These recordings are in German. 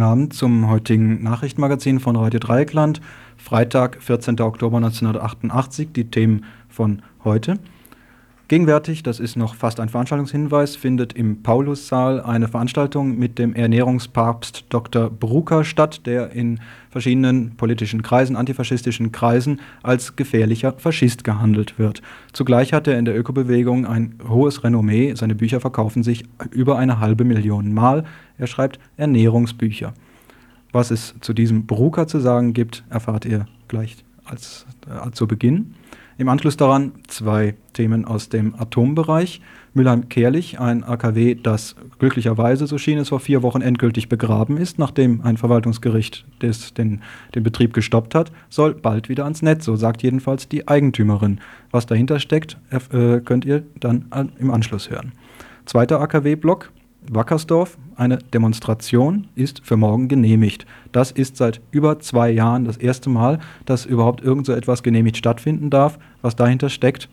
Guten Abend zum heutigen Nachrichtenmagazin von Radio Dreieckland. Freitag, 14. Oktober 1988, die Themen von heute. Gegenwärtig, das ist noch fast ein Veranstaltungshinweis, findet im Paulussaal eine Veranstaltung mit dem Ernährungspapst Dr. Brucker statt, der in verschiedenen politischen Kreisen, antifaschistischen Kreisen, als gefährlicher Faschist gehandelt wird. Zugleich hat er in der Ökobewegung ein hohes Renommee. Seine Bücher verkaufen sich über eine halbe Million Mal. Er schreibt Ernährungsbücher. Was es zu diesem Brucker zu sagen gibt, erfahrt ihr gleich als, äh, zu Beginn. Im Anschluss daran zwei Themen aus dem Atombereich. Mülheim-Kerlich, ein AKW, das glücklicherweise, so schien es vor vier Wochen, endgültig begraben ist, nachdem ein Verwaltungsgericht des, den, den Betrieb gestoppt hat, soll bald wieder ans Netz, so sagt jedenfalls die Eigentümerin. Was dahinter steckt, äh, könnt ihr dann im Anschluss hören. Zweiter AKW-Block, Wackersdorf, eine Demonstration ist für morgen genehmigt. Das ist seit über zwei Jahren das erste Mal, dass überhaupt irgend so etwas genehmigt stattfinden darf. Was dahinter steckt,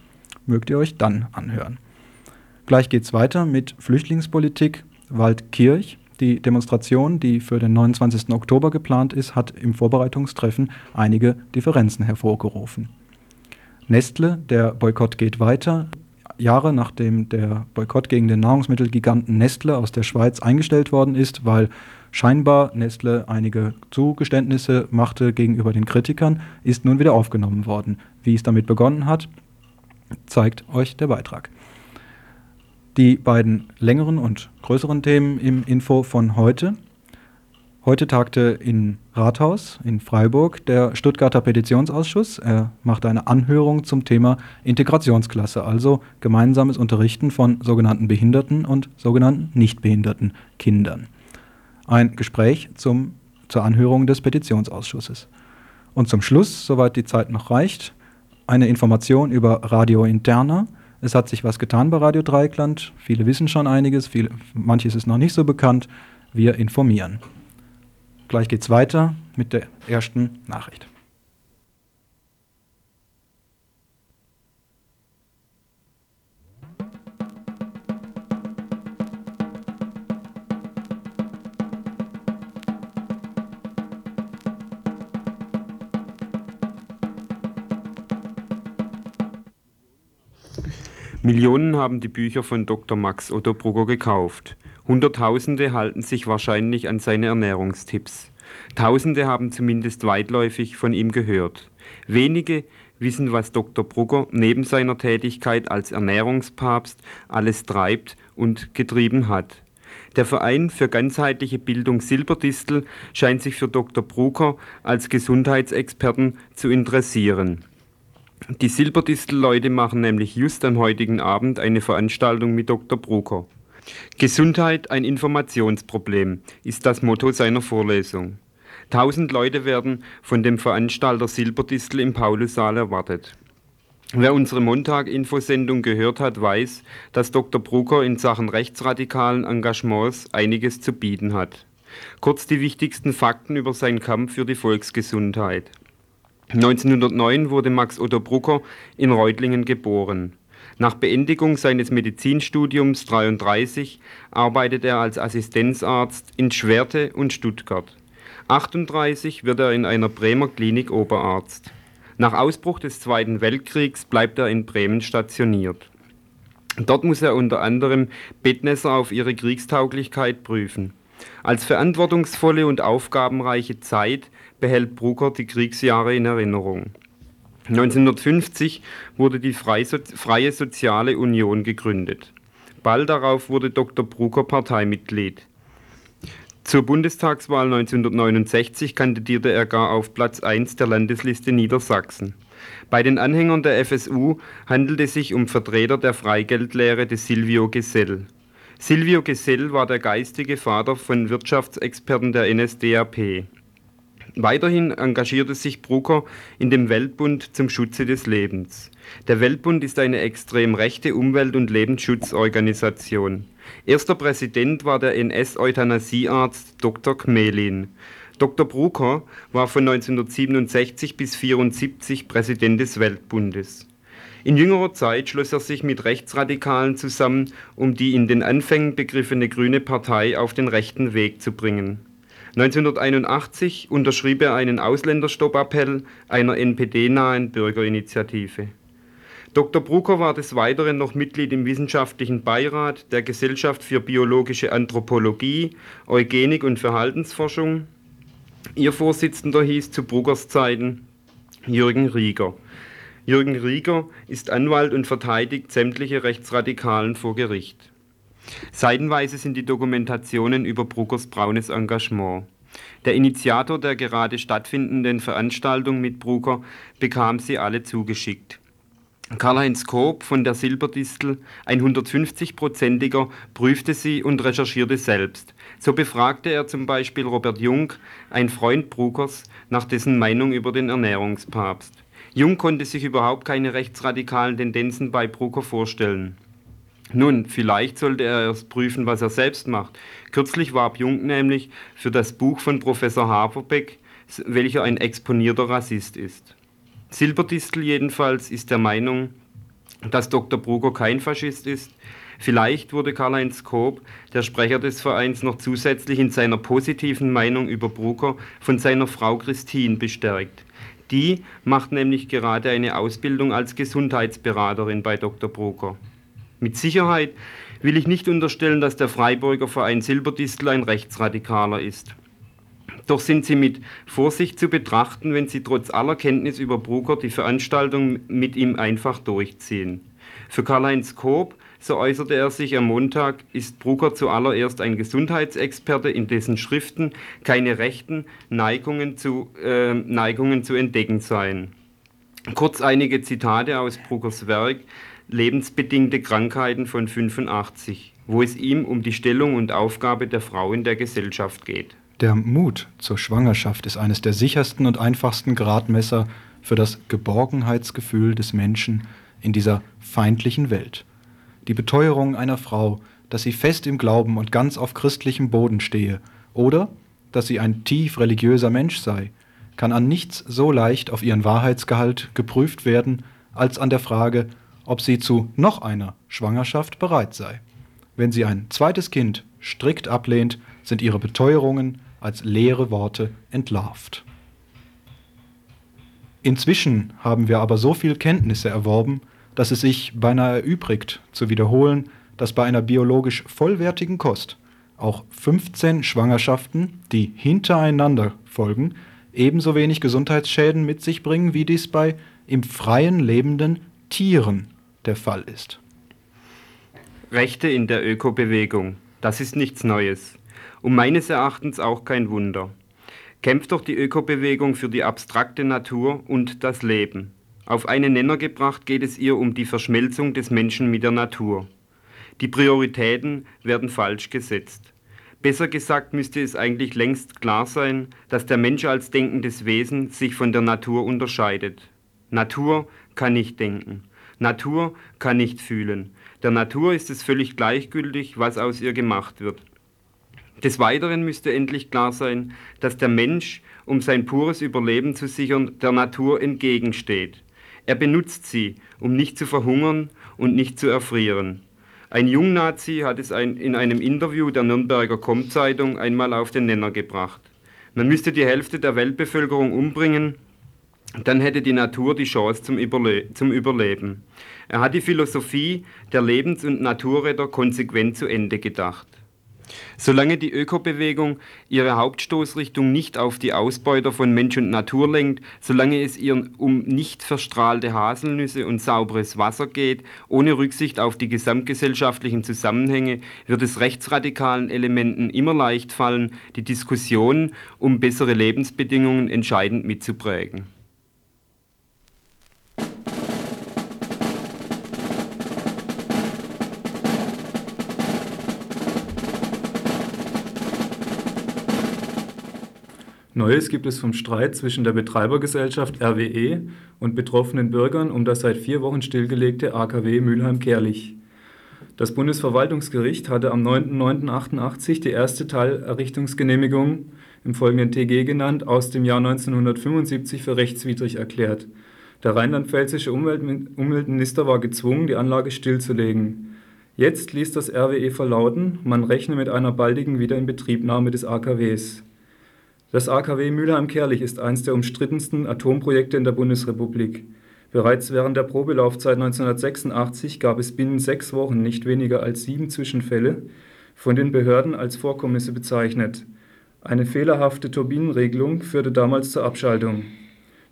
mögt ihr euch dann anhören. Gleich geht es weiter mit Flüchtlingspolitik Waldkirch. Die Demonstration, die für den 29. Oktober geplant ist, hat im Vorbereitungstreffen einige Differenzen hervorgerufen. Nestle, der Boykott geht weiter. Jahre nachdem der Boykott gegen den Nahrungsmittelgiganten Nestle aus der Schweiz eingestellt worden ist, weil scheinbar Nestle einige Zugeständnisse machte gegenüber den Kritikern, ist nun wieder aufgenommen worden. Wie es damit begonnen hat, zeigt euch der Beitrag. Die beiden längeren und größeren Themen im Info von heute. Heute tagte in Rathaus in Freiburg der Stuttgarter Petitionsausschuss. Er machte eine Anhörung zum Thema Integrationsklasse, also gemeinsames Unterrichten von sogenannten behinderten und sogenannten nicht behinderten Kindern. Ein Gespräch zum, zur Anhörung des Petitionsausschusses. Und zum Schluss, soweit die Zeit noch reicht, eine Information über Radio Interna. Es hat sich was getan bei Radio Dreikland. Viele wissen schon einiges, viele, manches ist noch nicht so bekannt. Wir informieren. Gleich geht's weiter mit der ersten Nachricht. Millionen haben die Bücher von Dr. Max Otto Brugger gekauft. Hunderttausende halten sich wahrscheinlich an seine Ernährungstipps. Tausende haben zumindest weitläufig von ihm gehört. Wenige wissen, was Dr. Brugger neben seiner Tätigkeit als Ernährungspapst alles treibt und getrieben hat. Der Verein für ganzheitliche Bildung Silberdistel scheint sich für Dr. Brugger als Gesundheitsexperten zu interessieren. Die Silberdistel-Leute machen nämlich just am heutigen Abend eine Veranstaltung mit Dr. Brugger. Gesundheit ein Informationsproblem ist das Motto seiner Vorlesung. Tausend Leute werden von dem Veranstalter Silberdistel im Paulussaal erwartet. Wer unsere Montag-Infosendung gehört hat, weiß, dass Dr. Brucker in Sachen rechtsradikalen Engagements einiges zu bieten hat. Kurz die wichtigsten Fakten über seinen Kampf für die Volksgesundheit. 1909 wurde Max Otto Brucker in Reutlingen geboren. Nach Beendigung seines Medizinstudiums 33 arbeitet er als Assistenzarzt in Schwerte und Stuttgart. 38 wird er in einer Bremer Klinik Oberarzt. Nach Ausbruch des Zweiten Weltkriegs bleibt er in Bremen stationiert. Dort muss er unter anderem Bettnässer auf ihre Kriegstauglichkeit prüfen. Als verantwortungsvolle und aufgabenreiche Zeit behält Brucker die Kriegsjahre in Erinnerung. 1950 wurde die Freie Soziale Union gegründet. Bald darauf wurde Dr. Brucker Parteimitglied. Zur Bundestagswahl 1969 kandidierte er gar auf Platz 1 der Landesliste Niedersachsen. Bei den Anhängern der FSU handelt es sich um Vertreter der Freigeldlehre des Silvio Gesell. Silvio Gesell war der geistige Vater von Wirtschaftsexperten der NSDAP. Weiterhin engagierte sich Brucker in dem Weltbund zum Schutze des Lebens. Der Weltbund ist eine extrem rechte Umwelt- und Lebensschutzorganisation. Erster Präsident war der NS-Euthanasiearzt Dr. Kmelin. Dr. Brucker war von 1967 bis 1974 Präsident des Weltbundes. In jüngerer Zeit schloss er sich mit Rechtsradikalen zusammen, um die in den Anfängen begriffene Grüne Partei auf den rechten Weg zu bringen. 1981 unterschrieb er einen Ausländerstoppappell einer NPD-nahen Bürgerinitiative. Dr. Brucker war des Weiteren noch Mitglied im wissenschaftlichen Beirat der Gesellschaft für biologische Anthropologie, Eugenik und Verhaltensforschung. Ihr Vorsitzender hieß zu Bruckers Zeiten Jürgen Rieger. Jürgen Rieger ist Anwalt und verteidigt sämtliche Rechtsradikalen vor Gericht. Seitenweise sind die Dokumentationen über Bruckers braunes Engagement. Der Initiator der gerade stattfindenden Veranstaltung mit Brucker bekam sie alle zugeschickt. Karl-Heinz Koop von der Silberdistel, ein 150-prozentiger, prüfte sie und recherchierte selbst. So befragte er zum Beispiel Robert Jung, ein Freund Bruckers, nach dessen Meinung über den Ernährungspapst. Jung konnte sich überhaupt keine rechtsradikalen Tendenzen bei Brucker vorstellen. Nun, vielleicht sollte er erst prüfen, was er selbst macht. Kürzlich warb Jung nämlich für das Buch von Professor Haverbeck, welcher ein exponierter Rassist ist. Silberdistel jedenfalls ist der Meinung, dass Dr. Brucker kein Faschist ist. Vielleicht wurde Karl-Heinz Koop, der Sprecher des Vereins, noch zusätzlich in seiner positiven Meinung über Brucker von seiner Frau Christine bestärkt. Die macht nämlich gerade eine Ausbildung als Gesundheitsberaterin bei Dr. Brucker. Mit Sicherheit will ich nicht unterstellen, dass der Freiburger Verein Silberdistel ein Rechtsradikaler ist. Doch sind sie mit Vorsicht zu betrachten, wenn sie trotz aller Kenntnis über Brucker die Veranstaltung mit ihm einfach durchziehen. Für Karl-Heinz Koop, so äußerte er sich am Montag, ist Brucker zuallererst ein Gesundheitsexperte, in dessen Schriften keine rechten Neigungen zu, äh, Neigungen zu entdecken seien. Kurz einige Zitate aus Bruckers Werk, lebensbedingte Krankheiten von 85, wo es ihm um die Stellung und Aufgabe der Frau in der Gesellschaft geht. Der Mut zur Schwangerschaft ist eines der sichersten und einfachsten Gradmesser für das Geborgenheitsgefühl des Menschen in dieser feindlichen Welt. Die Beteuerung einer Frau, dass sie fest im Glauben und ganz auf christlichem Boden stehe, oder dass sie ein tief religiöser Mensch sei, kann an nichts so leicht auf ihren Wahrheitsgehalt geprüft werden, als an der Frage, ob sie zu noch einer Schwangerschaft bereit sei. Wenn sie ein zweites Kind strikt ablehnt, sind ihre Beteuerungen als leere Worte entlarvt. Inzwischen haben wir aber so viel Kenntnisse erworben, dass es sich beinahe erübrigt, zu wiederholen, dass bei einer biologisch vollwertigen Kost auch 15 Schwangerschaften, die hintereinander folgen, ebenso wenig Gesundheitsschäden mit sich bringen, wie dies bei im Freien lebenden Tieren der Fall ist. Rechte in der Ökobewegung, das ist nichts Neues und meines Erachtens auch kein Wunder. Kämpft doch die Ökobewegung für die abstrakte Natur und das Leben. Auf einen Nenner gebracht geht es ihr um die Verschmelzung des Menschen mit der Natur. Die Prioritäten werden falsch gesetzt. Besser gesagt müsste es eigentlich längst klar sein, dass der Mensch als denkendes Wesen sich von der Natur unterscheidet. Natur kann nicht denken. Natur kann nicht fühlen. Der Natur ist es völlig gleichgültig, was aus ihr gemacht wird. Des Weiteren müsste endlich klar sein, dass der Mensch, um sein pures Überleben zu sichern, der Natur entgegensteht. Er benutzt sie, um nicht zu verhungern und nicht zu erfrieren. Ein Jungnazi hat es in einem Interview der Nürnberger Komm-Zeitung einmal auf den Nenner gebracht. Man müsste die Hälfte der Weltbevölkerung umbringen, dann hätte die Natur die Chance zum, Überle zum Überleben. Er hat die Philosophie der Lebens- und Naturretter konsequent zu Ende gedacht. Solange die Ökobewegung ihre Hauptstoßrichtung nicht auf die Ausbeuter von Mensch und Natur lenkt, solange es ihr um nicht verstrahlte Haselnüsse und sauberes Wasser geht, ohne Rücksicht auf die gesamtgesellschaftlichen Zusammenhänge, wird es rechtsradikalen Elementen immer leicht fallen, die Diskussion um bessere Lebensbedingungen entscheidend mitzuprägen. Neues gibt es vom Streit zwischen der Betreibergesellschaft RWE und betroffenen Bürgern um das seit vier Wochen stillgelegte AKW Mülheim-Kerlich. Das Bundesverwaltungsgericht hatte am 9.9.88 die erste Teilerrichtungsgenehmigung, im folgenden TG genannt, aus dem Jahr 1975 für rechtswidrig erklärt. Der rheinland-pfälzische Umweltminister war gezwungen, die Anlage stillzulegen. Jetzt ließ das RWE verlauten, man rechne mit einer baldigen Wiederinbetriebnahme des AKWs. Das AKW Mülheim-Kerlich ist eines der umstrittensten Atomprojekte in der Bundesrepublik. Bereits während der Probelaufzeit 1986 gab es binnen sechs Wochen nicht weniger als sieben Zwischenfälle, von den Behörden als Vorkommnisse bezeichnet. Eine fehlerhafte Turbinenregelung führte damals zur Abschaltung.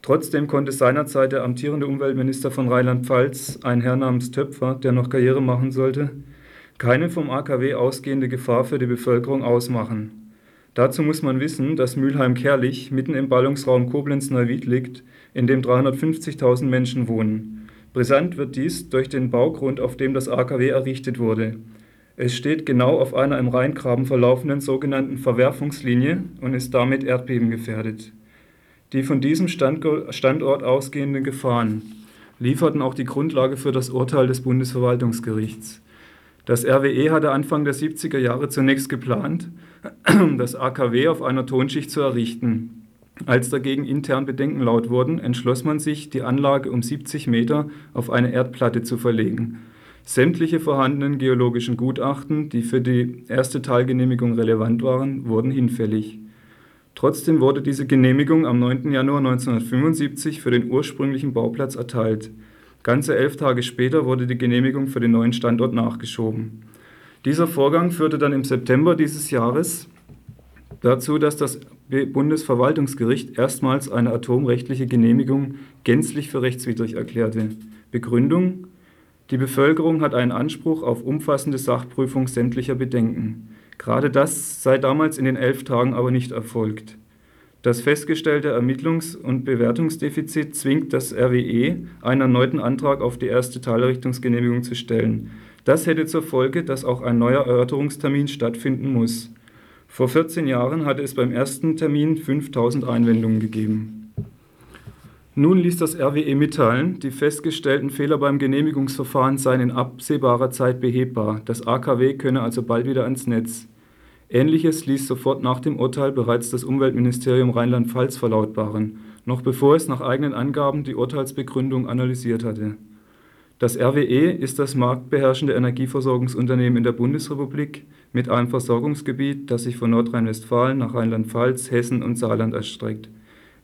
Trotzdem konnte seinerzeit der amtierende Umweltminister von Rheinland-Pfalz, ein Herr namens Töpfer, der noch Karriere machen sollte, keine vom AKW ausgehende Gefahr für die Bevölkerung ausmachen. Dazu muss man wissen, dass Mülheim-Kerlich mitten im Ballungsraum Koblenz-Neuwied liegt, in dem 350.000 Menschen wohnen. Brisant wird dies durch den Baugrund, auf dem das AKW errichtet wurde. Es steht genau auf einer im Rheingraben verlaufenden sogenannten Verwerfungslinie und ist damit erdbebengefährdet. Die von diesem Standort ausgehenden Gefahren lieferten auch die Grundlage für das Urteil des Bundesverwaltungsgerichts. Das RWE hatte Anfang der 70er Jahre zunächst geplant, das AKW auf einer Tonschicht zu errichten. Als dagegen intern Bedenken laut wurden, entschloss man sich, die Anlage um 70 Meter auf eine Erdplatte zu verlegen. Sämtliche vorhandenen geologischen Gutachten, die für die erste Teilgenehmigung relevant waren, wurden hinfällig. Trotzdem wurde diese Genehmigung am 9. Januar 1975 für den ursprünglichen Bauplatz erteilt. Ganze elf Tage später wurde die Genehmigung für den neuen Standort nachgeschoben. Dieser Vorgang führte dann im September dieses Jahres dazu, dass das Bundesverwaltungsgericht erstmals eine atomrechtliche Genehmigung gänzlich für rechtswidrig erklärte. Begründung Die Bevölkerung hat einen Anspruch auf umfassende Sachprüfung sämtlicher Bedenken. Gerade das sei damals in den elf Tagen aber nicht erfolgt. Das festgestellte Ermittlungs- und Bewertungsdefizit zwingt das RWE, einen erneuten Antrag auf die erste Teilrichtungsgenehmigung zu stellen. Das hätte zur Folge, dass auch ein neuer Erörterungstermin stattfinden muss. Vor 14 Jahren hatte es beim ersten Termin 5000 Einwendungen gegeben. Nun ließ das RWE mitteilen, die festgestellten Fehler beim Genehmigungsverfahren seien in absehbarer Zeit behebbar. Das AKW könne also bald wieder ans Netz. Ähnliches ließ sofort nach dem Urteil bereits das Umweltministerium Rheinland-Pfalz verlautbaren, noch bevor es nach eigenen Angaben die Urteilsbegründung analysiert hatte. Das RWE ist das marktbeherrschende Energieversorgungsunternehmen in der Bundesrepublik mit einem Versorgungsgebiet, das sich von Nordrhein-Westfalen nach Rheinland-Pfalz, Hessen und Saarland erstreckt.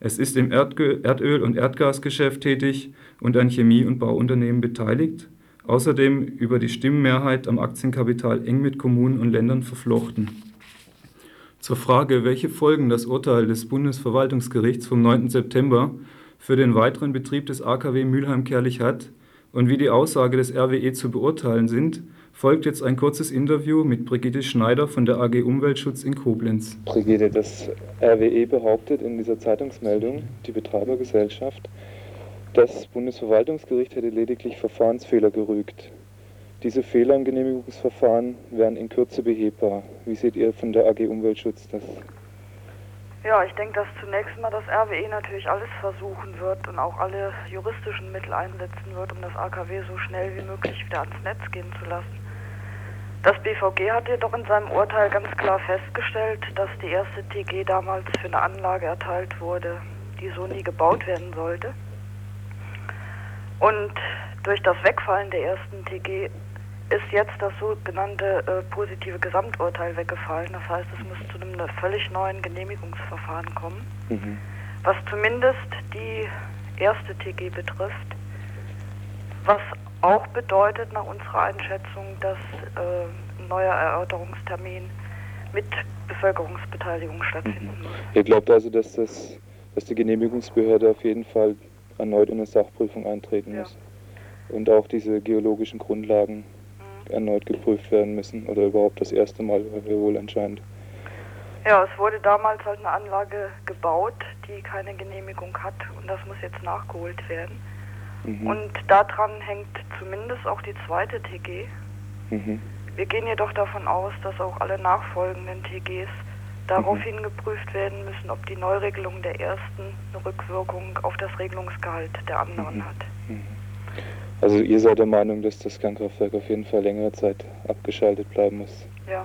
Es ist im Erdöl- und Erdgasgeschäft tätig und an Chemie- und Bauunternehmen beteiligt, außerdem über die Stimmenmehrheit am Aktienkapital eng mit Kommunen und Ländern verflochten. Zur Frage, welche Folgen das Urteil des Bundesverwaltungsgerichts vom 9. September für den weiteren Betrieb des AKW Mülheim-Kerlich hat und wie die Aussage des RWE zu beurteilen sind, folgt jetzt ein kurzes Interview mit Brigitte Schneider von der AG Umweltschutz in Koblenz. Brigitte, das RWE behauptet in dieser Zeitungsmeldung, die Betreibergesellschaft, das Bundesverwaltungsgericht hätte lediglich Verfahrensfehler gerügt. Diese Fehler im Genehmigungsverfahren wären in Kürze behebbar. Wie seht ihr von der AG Umweltschutz das? Ja, ich denke, dass zunächst mal das RWE natürlich alles versuchen wird und auch alle juristischen Mittel einsetzen wird, um das AKW so schnell wie möglich wieder ans Netz gehen zu lassen. Das BVG hat jedoch in seinem Urteil ganz klar festgestellt, dass die erste TG damals für eine Anlage erteilt wurde, die so nie gebaut werden sollte. Und durch das Wegfallen der ersten TG ist jetzt das sogenannte äh, positive Gesamturteil weggefallen. Das heißt, es muss zu einem völlig neuen Genehmigungsverfahren kommen, mhm. was zumindest die erste TG betrifft, was auch bedeutet nach unserer Einschätzung, dass äh, ein neuer Erörterungstermin mit Bevölkerungsbeteiligung stattfinden mhm. muss. Ihr glaubt also, dass, das, dass die Genehmigungsbehörde auf jeden Fall erneut in eine Sachprüfung eintreten ja. muss und auch diese geologischen Grundlagen erneut geprüft werden müssen oder überhaupt das erste Mal wohl anscheinend. Ja, es wurde damals halt eine Anlage gebaut, die keine Genehmigung hat und das muss jetzt nachgeholt werden. Mhm. Und daran hängt zumindest auch die zweite TG. Mhm. Wir gehen jedoch davon aus, dass auch alle nachfolgenden TGs daraufhin mhm. geprüft werden müssen, ob die Neuregelung der ersten eine Rückwirkung auf das Regelungsgehalt der anderen mhm. hat. Also ihr seid der Meinung, dass das Kernkraftwerk auf jeden Fall längere Zeit abgeschaltet bleiben muss? Ja.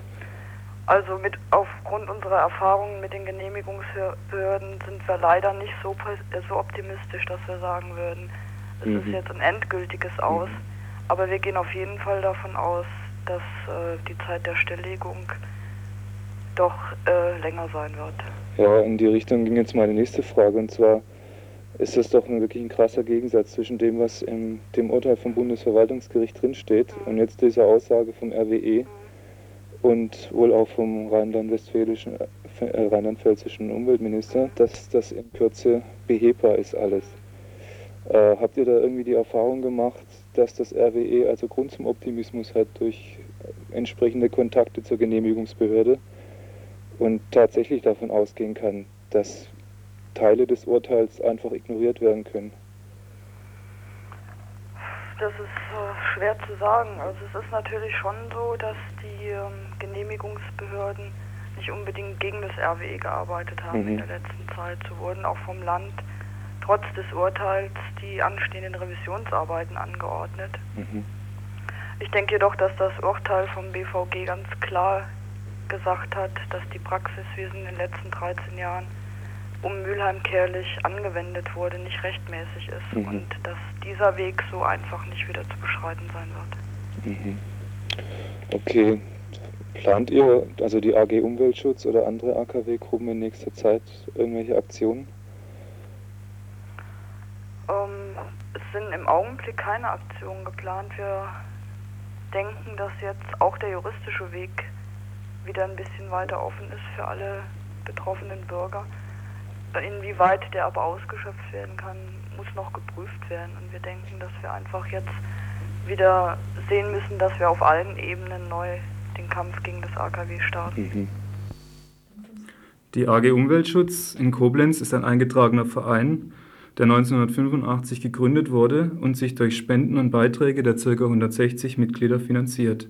Also mit aufgrund unserer Erfahrungen mit den Genehmigungsbehörden sind wir leider nicht so, so optimistisch, dass wir sagen würden, es mhm. ist jetzt ein endgültiges. Aus. Mhm. Aber wir gehen auf jeden Fall davon aus, dass äh, die Zeit der Stilllegung doch äh, länger sein wird. Ja, in die Richtung ging jetzt meine nächste Frage und zwar ist das doch ein, wirklich ein krasser Gegensatz zwischen dem, was in dem Urteil vom Bundesverwaltungsgericht drinsteht und jetzt dieser Aussage vom RWE und wohl auch vom rheinland-westfälischen, äh, rheinland-pfälzischen Umweltminister, dass das in Kürze behebbar ist alles. Äh, habt ihr da irgendwie die Erfahrung gemacht, dass das RWE also Grund zum Optimismus hat durch entsprechende Kontakte zur Genehmigungsbehörde und tatsächlich davon ausgehen kann, dass Teile des Urteils einfach ignoriert werden können? Das ist äh, schwer zu sagen. Also es ist natürlich schon so, dass die ähm, Genehmigungsbehörden nicht unbedingt gegen das RWE gearbeitet haben mhm. in der letzten Zeit. So wurden auch vom Land trotz des Urteils die anstehenden Revisionsarbeiten angeordnet. Mhm. Ich denke jedoch, dass das Urteil vom BVG ganz klar gesagt hat, dass die Praxis, wie es in den letzten 13 Jahren um Mülheim-Kerlich angewendet wurde, nicht rechtmäßig ist mhm. und dass dieser Weg so einfach nicht wieder zu beschreiten sein wird. Mhm. Okay. Plant ihr, also die AG Umweltschutz oder andere AKW-Gruppen in nächster Zeit irgendwelche Aktionen? Ähm, es sind im Augenblick keine Aktionen geplant. Wir denken, dass jetzt auch der juristische Weg wieder ein bisschen weiter offen ist für alle betroffenen Bürger. Inwieweit der aber ausgeschöpft werden kann, muss noch geprüft werden. Und wir denken, dass wir einfach jetzt wieder sehen müssen, dass wir auf allen Ebenen neu den Kampf gegen das AKW starten. Mhm. Die AG Umweltschutz in Koblenz ist ein eingetragener Verein, der 1985 gegründet wurde und sich durch Spenden und Beiträge der ca. 160 Mitglieder finanziert.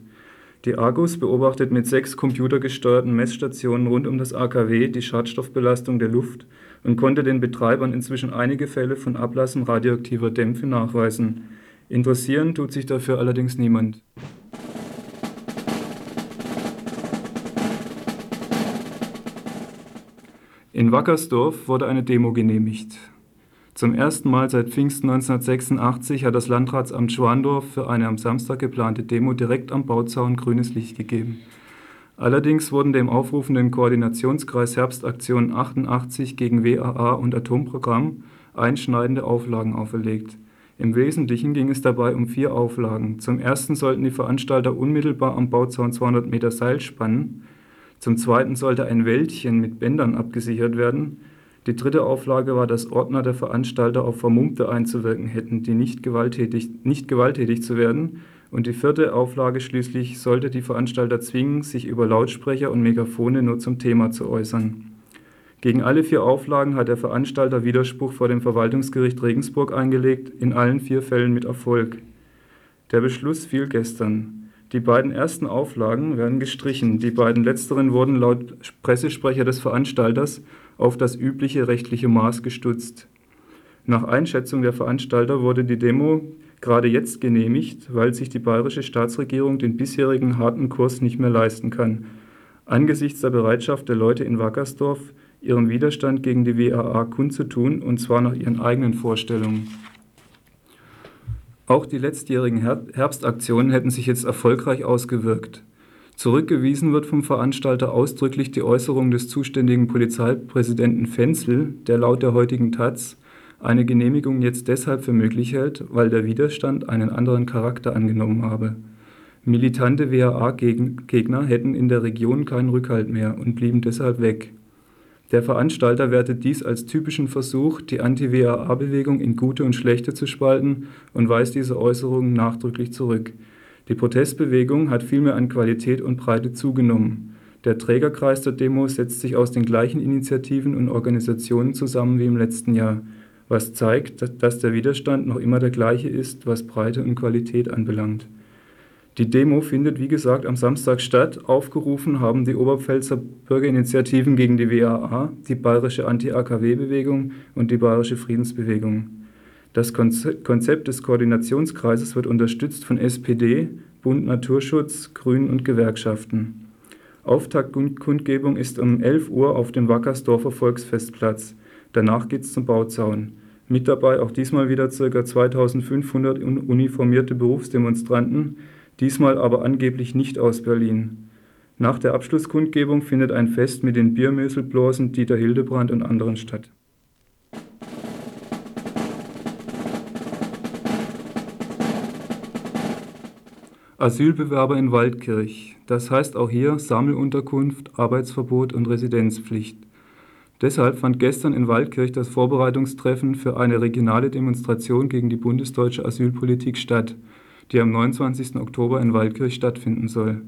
Die Argus beobachtet mit sechs computergesteuerten Messstationen rund um das AKW die Schadstoffbelastung der Luft und konnte den Betreibern inzwischen einige Fälle von Ablassen radioaktiver Dämpfe nachweisen. Interessieren tut sich dafür allerdings niemand. In Wackersdorf wurde eine Demo genehmigt. Zum ersten Mal seit Pfingsten 1986 hat das Landratsamt Schwandorf für eine am Samstag geplante Demo direkt am Bauzaun grünes Licht gegeben. Allerdings wurden dem aufrufenden Koordinationskreis Herbstaktion 88 gegen WAA und Atomprogramm einschneidende Auflagen auferlegt. Im Wesentlichen ging es dabei um vier Auflagen. Zum ersten sollten die Veranstalter unmittelbar am Bauzaun 200 Meter Seil spannen. Zum zweiten sollte ein Wäldchen mit Bändern abgesichert werden. Die dritte Auflage war, dass Ordner der Veranstalter auf Vermummte einzuwirken hätten, die nicht gewalttätig, nicht gewalttätig zu werden. Und die vierte Auflage schließlich sollte die Veranstalter zwingen, sich über Lautsprecher und Megafone nur zum Thema zu äußern. Gegen alle vier Auflagen hat der Veranstalter Widerspruch vor dem Verwaltungsgericht Regensburg eingelegt, in allen vier Fällen mit Erfolg. Der Beschluss fiel gestern. Die beiden ersten Auflagen werden gestrichen, die beiden letzteren wurden laut Pressesprecher des Veranstalters auf das übliche rechtliche Maß gestutzt. Nach Einschätzung der Veranstalter wurde die Demo gerade jetzt genehmigt, weil sich die bayerische Staatsregierung den bisherigen harten Kurs nicht mehr leisten kann. Angesichts der Bereitschaft der Leute in Wackersdorf, ihren Widerstand gegen die WAA kundzutun, und zwar nach ihren eigenen Vorstellungen. Auch die letztjährigen Herbstaktionen hätten sich jetzt erfolgreich ausgewirkt. Zurückgewiesen wird vom Veranstalter ausdrücklich die Äußerung des zuständigen Polizeipräsidenten Fenzel, der laut der heutigen taz eine Genehmigung jetzt deshalb für möglich hält, weil der Widerstand einen anderen Charakter angenommen habe. Militante WAA-Gegner hätten in der Region keinen Rückhalt mehr und blieben deshalb weg. Der Veranstalter wertet dies als typischen Versuch, die Anti-WAA-Bewegung in gute und schlechte zu spalten und weist diese Äußerungen nachdrücklich zurück. Die Protestbewegung hat vielmehr an Qualität und Breite zugenommen. Der Trägerkreis der Demo setzt sich aus den gleichen Initiativen und Organisationen zusammen wie im letzten Jahr, was zeigt, dass der Widerstand noch immer der gleiche ist, was Breite und Qualität anbelangt. Die Demo findet wie gesagt am Samstag statt. Aufgerufen haben die Oberpfälzer Bürgerinitiativen gegen die WAA, die Bayerische Anti-AKW-Bewegung und die Bayerische Friedensbewegung. Das Konzept des Koordinationskreises wird unterstützt von SPD, Bund Naturschutz, Grünen und Gewerkschaften. Auftaktkundgebung ist um 11 Uhr auf dem Wackersdorfer Volksfestplatz. Danach geht es zum Bauzaun. Mit dabei auch diesmal wieder ca. 2500 uniformierte Berufsdemonstranten, diesmal aber angeblich nicht aus Berlin. Nach der Abschlusskundgebung findet ein Fest mit den Biermöselblosen Dieter Hildebrand und anderen statt. Asylbewerber in Waldkirch. Das heißt auch hier Sammelunterkunft, Arbeitsverbot und Residenzpflicht. Deshalb fand gestern in Waldkirch das Vorbereitungstreffen für eine regionale Demonstration gegen die bundesdeutsche Asylpolitik statt, die am 29. Oktober in Waldkirch stattfinden soll.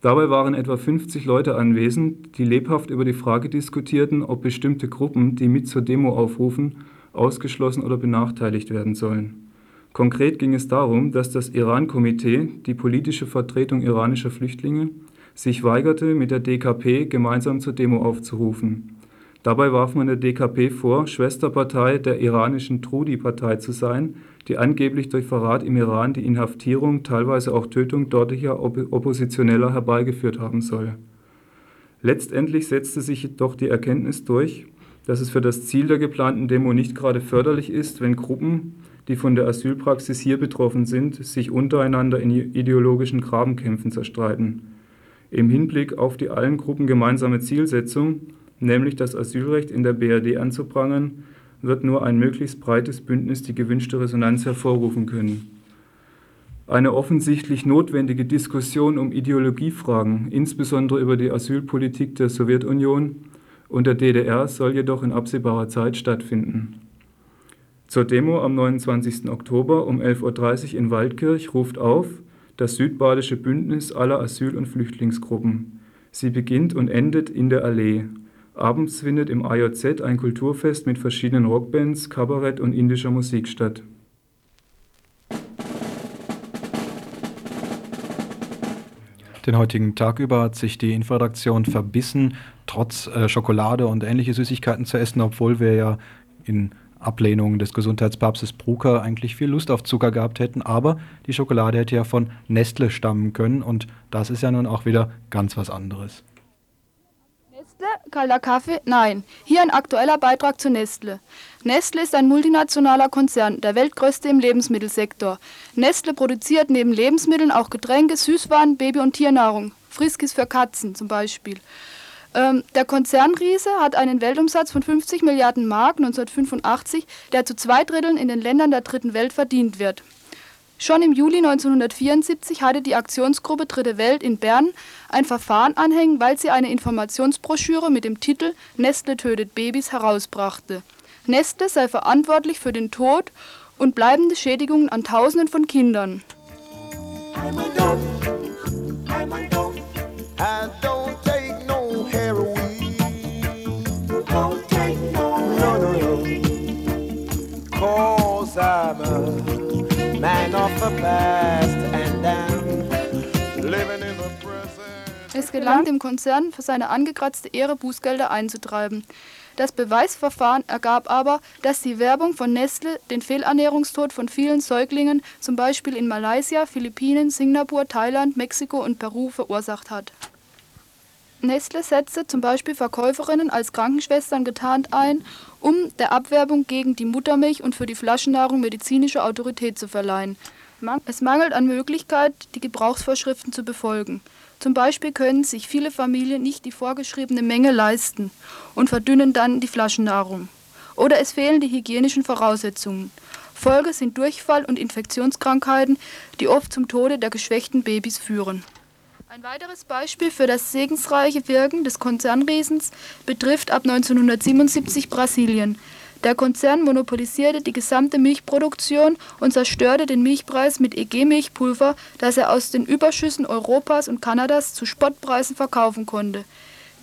Dabei waren etwa 50 Leute anwesend, die lebhaft über die Frage diskutierten, ob bestimmte Gruppen, die mit zur Demo aufrufen, ausgeschlossen oder benachteiligt werden sollen. Konkret ging es darum, dass das Iran-Komitee, die politische Vertretung iranischer Flüchtlinge, sich weigerte, mit der DKP gemeinsam zur Demo aufzurufen. Dabei warf man der DKP vor, Schwesterpartei der iranischen Trudi-Partei zu sein, die angeblich durch Verrat im Iran die Inhaftierung, teilweise auch Tötung dortiger Oppositioneller herbeigeführt haben soll. Letztendlich setzte sich jedoch die Erkenntnis durch, dass es für das Ziel der geplanten Demo nicht gerade förderlich ist, wenn Gruppen, die von der Asylpraxis hier betroffen sind, sich untereinander in ideologischen Grabenkämpfen zerstreiten. Im Hinblick auf die allen Gruppen gemeinsame Zielsetzung, nämlich das Asylrecht in der BRD anzuprangern, wird nur ein möglichst breites Bündnis die gewünschte Resonanz hervorrufen können. Eine offensichtlich notwendige Diskussion um Ideologiefragen, insbesondere über die Asylpolitik der Sowjetunion und der DDR, soll jedoch in absehbarer Zeit stattfinden. Zur Demo am 29. Oktober um 11.30 Uhr in Waldkirch ruft auf das Südbadische Bündnis aller Asyl- und Flüchtlingsgruppen. Sie beginnt und endet in der Allee. Abends findet im AJZ ein Kulturfest mit verschiedenen Rockbands, Kabarett und indischer Musik statt. Den heutigen Tag über hat sich die Inforedaktion verbissen, trotz äh, Schokolade und ähnliche Süßigkeiten zu essen, obwohl wir ja in Ablehnung des Gesundheitspapstes Brucker eigentlich viel Lust auf Zucker gehabt hätten, aber die Schokolade hätte ja von Nestle stammen können und das ist ja nun auch wieder ganz was anderes. Nestle, kalter Kaffee? Nein. Hier ein aktueller Beitrag zu Nestle. Nestle ist ein multinationaler Konzern, der weltgrößte im Lebensmittelsektor. Nestle produziert neben Lebensmitteln auch Getränke, Süßwaren, Baby- und Tiernahrung. Friskis für Katzen zum Beispiel. Ähm, der Konzernriese hat einen Weltumsatz von 50 Milliarden Mark 1985, der zu zwei Dritteln in den Ländern der Dritten Welt verdient wird. Schon im Juli 1974 hatte die Aktionsgruppe Dritte Welt in Bern ein Verfahren anhängen, weil sie eine Informationsbroschüre mit dem Titel Nestle tötet Babys herausbrachte. Nestle sei verantwortlich für den Tod und bleibende Schädigungen an Tausenden von Kindern. I'm Es gelang dem Konzern, für seine angekratzte Ehre Bußgelder einzutreiben. Das Beweisverfahren ergab aber, dass die Werbung von Nestle den Fehlernährungstod von vielen Säuglingen, zum Beispiel in Malaysia, Philippinen, Singapur, Thailand, Mexiko und Peru, verursacht hat. Nestle setzte zum Beispiel Verkäuferinnen als Krankenschwestern getarnt ein, um der Abwerbung gegen die Muttermilch und für die Flaschennahrung medizinische Autorität zu verleihen. Es mangelt an Möglichkeit, die Gebrauchsvorschriften zu befolgen. Zum Beispiel können sich viele Familien nicht die vorgeschriebene Menge leisten und verdünnen dann die Flaschennahrung. Oder es fehlen die hygienischen Voraussetzungen. Folge sind Durchfall und Infektionskrankheiten, die oft zum Tode der geschwächten Babys führen. Ein weiteres Beispiel für das segensreiche Wirken des Konzernriesens betrifft ab 1977 Brasilien. Der Konzern monopolisierte die gesamte Milchproduktion und zerstörte den Milchpreis mit EG-Milchpulver, das er aus den Überschüssen Europas und Kanadas zu Spottpreisen verkaufen konnte.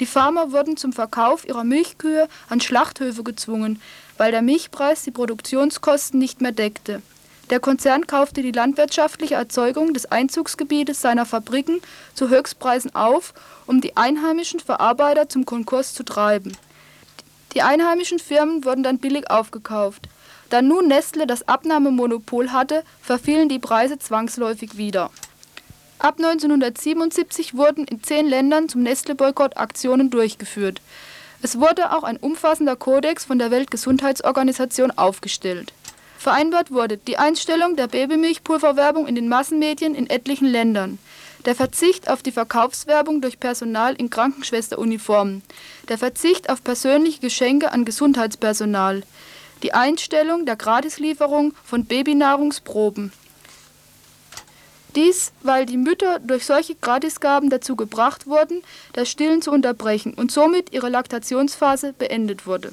Die Farmer wurden zum Verkauf ihrer Milchkühe an Schlachthöfe gezwungen, weil der Milchpreis die Produktionskosten nicht mehr deckte. Der Konzern kaufte die landwirtschaftliche Erzeugung des Einzugsgebietes seiner Fabriken zu Höchstpreisen auf, um die einheimischen Verarbeiter zum Konkurs zu treiben. Die einheimischen Firmen wurden dann billig aufgekauft. Da nun Nestle das Abnahmemonopol hatte, verfielen die Preise zwangsläufig wieder. Ab 1977 wurden in zehn Ländern zum Nestle-Boykott Aktionen durchgeführt. Es wurde auch ein umfassender Kodex von der Weltgesundheitsorganisation aufgestellt. Vereinbart wurde die Einstellung der Babymilchpulverwerbung in den Massenmedien in etlichen Ländern. Der Verzicht auf die Verkaufswerbung durch Personal in Krankenschwesteruniformen, der Verzicht auf persönliche Geschenke an Gesundheitspersonal, die Einstellung der Gratislieferung von Babynahrungsproben. Dies, weil die Mütter durch solche Gratisgaben dazu gebracht wurden, das Stillen zu unterbrechen und somit ihre Laktationsphase beendet wurde.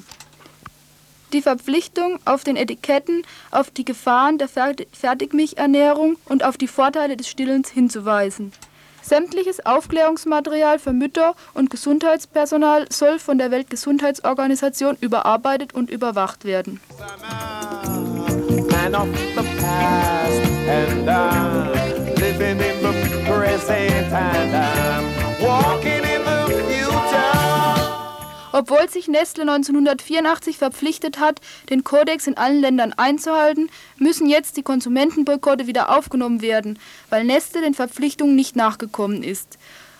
Die Verpflichtung auf den Etiketten auf die Gefahren der Fertigmilchernährung und auf die Vorteile des Stillens hinzuweisen. Sämtliches Aufklärungsmaterial für Mütter und Gesundheitspersonal soll von der Weltgesundheitsorganisation überarbeitet und überwacht werden. Man of the past and I'm Obwohl sich Nestle 1984 verpflichtet hat, den Kodex in allen Ländern einzuhalten, müssen jetzt die Konsumentenboykotte wieder aufgenommen werden, weil Nestle den Verpflichtungen nicht nachgekommen ist.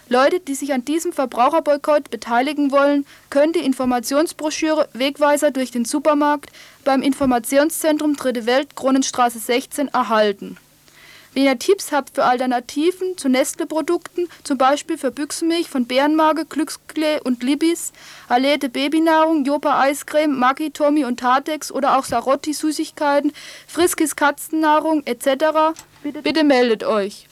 Leute, die sich an diesem Verbraucherboykott beteiligen wollen, können die Informationsbroschüre Wegweiser durch den Supermarkt beim Informationszentrum Dritte Welt Kronenstraße 16 erhalten. Wenn ihr Tipps habt für Alternativen zu Nestle-Produkten, zum Beispiel für Büchsenmilch von Bärenmage, Glücksklee und Libis, Alete Babynahrung, Jopa Eiscreme, Maggi, Tommy und Tatex oder auch Sarotti Süßigkeiten, Friskis Katzennahrung etc., bitte, bitte meldet euch.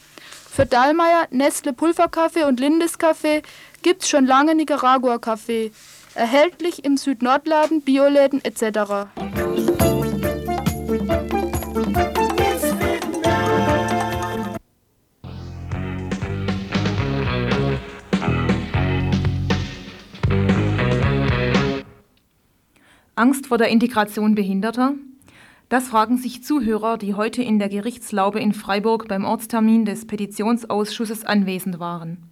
Für Dallmayr, Nestle Pulverkaffee und Lindes Kaffee gibt's schon lange Nicaragua Kaffee. Erhältlich im Südnordladen, Bioläden etc. Angst vor der Integration Behinderter? Das fragen sich Zuhörer, die heute in der Gerichtslaube in Freiburg beim Ortstermin des Petitionsausschusses anwesend waren.